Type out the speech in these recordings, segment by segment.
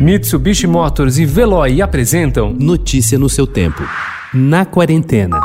Mitsubishi Motors e Veloy apresentam Notícia no seu tempo. Na quarentena.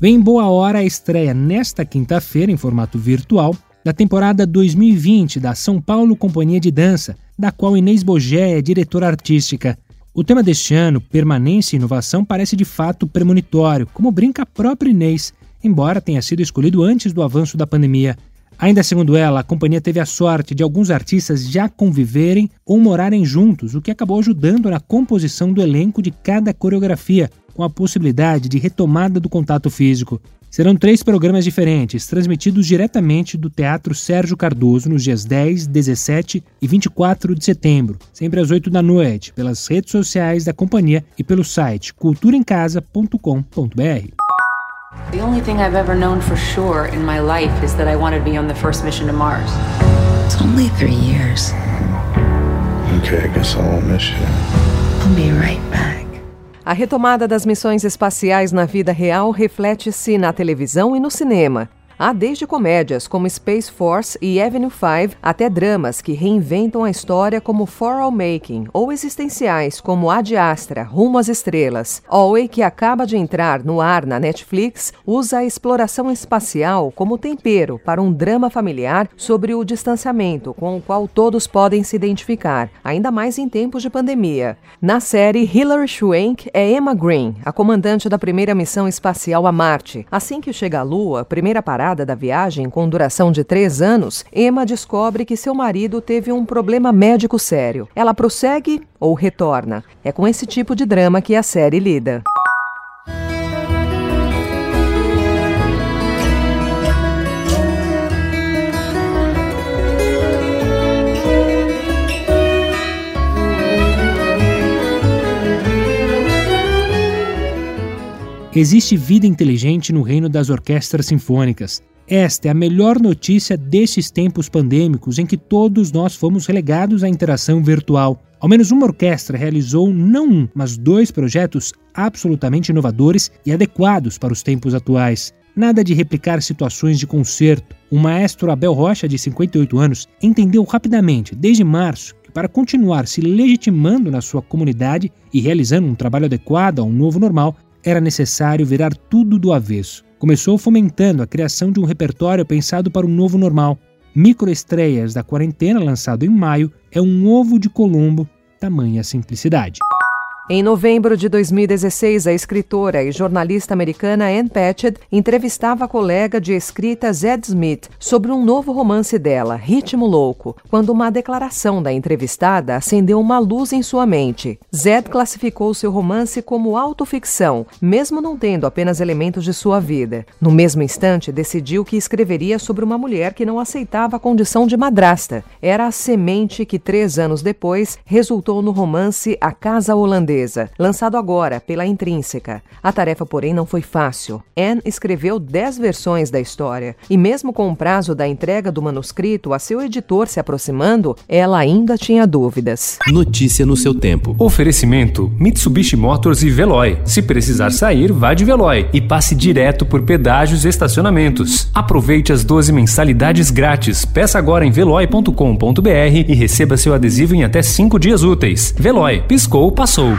Vem boa hora a estreia nesta quinta-feira, em formato virtual, da temporada 2020 da São Paulo Companhia de Dança, da qual Inês Bogé é diretora artística. O tema deste ano, permanência e inovação, parece de fato premonitório, como brinca a própria Inês, embora tenha sido escolhido antes do avanço da pandemia. Ainda segundo ela, a companhia teve a sorte de alguns artistas já conviverem ou morarem juntos, o que acabou ajudando na composição do elenco de cada coreografia, com a possibilidade de retomada do contato físico. Serão três programas diferentes, transmitidos diretamente do Teatro Sérgio Cardoso nos dias 10, 17 e 24 de setembro, sempre às 8 da noite, pelas redes sociais da companhia e pelo site culturaemcasa.com.br. The only thing I've ever known for sure in my life is that I wanted to be on the first mission to Mars. It's only three years. Okay, I guess I won't miss you. I'll be right back. A retomada das missões espaciais na vida real reflete-se na televisão e no cinema. Há desde comédias como Space Force e Avenue 5 até dramas que reinventam a história como For All Making ou existenciais como Ad Astra, Rumo às Estrelas. Alway, que acaba de entrar no ar na Netflix, usa a exploração espacial como tempero para um drama familiar sobre o distanciamento com o qual todos podem se identificar, ainda mais em tempos de pandemia. Na série, Hilary Swank é Emma Green, a comandante da primeira missão espacial a Marte. Assim que chega à Lua, primeira parada da viagem, com duração de três anos, Emma descobre que seu marido teve um problema médico sério. Ela prossegue ou retorna? É com esse tipo de drama que a série lida. Existe vida inteligente no reino das orquestras sinfônicas. Esta é a melhor notícia desses tempos pandêmicos em que todos nós fomos relegados à interação virtual. Ao menos uma orquestra realizou não um, mas dois projetos absolutamente inovadores e adequados para os tempos atuais. Nada de replicar situações de concerto. O maestro Abel Rocha, de 58 anos, entendeu rapidamente, desde março, que para continuar se legitimando na sua comunidade e realizando um trabalho adequado ao novo normal, era necessário virar tudo do avesso. Começou fomentando a criação de um repertório pensado para o novo normal. Microestreias da quarentena, lançado em maio, é um ovo de Colombo, tamanha simplicidade. Em novembro de 2016, a escritora e jornalista americana Ann Patchett entrevistava a colega de escrita Zed Smith sobre um novo romance dela, Ritmo Louco, quando uma declaração da entrevistada acendeu uma luz em sua mente. Zed classificou seu romance como autoficção, mesmo não tendo apenas elementos de sua vida. No mesmo instante, decidiu que escreveria sobre uma mulher que não aceitava a condição de madrasta. Era a semente que, três anos depois, resultou no romance A Casa Holandesa lançado agora pela Intrínseca. A tarefa, porém, não foi fácil. Anne escreveu dez versões da história e, mesmo com o prazo da entrega do manuscrito a seu editor se aproximando, ela ainda tinha dúvidas. Notícia no seu tempo. Oferecimento: Mitsubishi Motors e Veloy. Se precisar sair, vá de Veloy e passe direto por pedágios e estacionamentos. Aproveite as 12 mensalidades grátis. Peça agora em veloy.com.br e receba seu adesivo em até 5 dias úteis. Veloy, piscou, passou.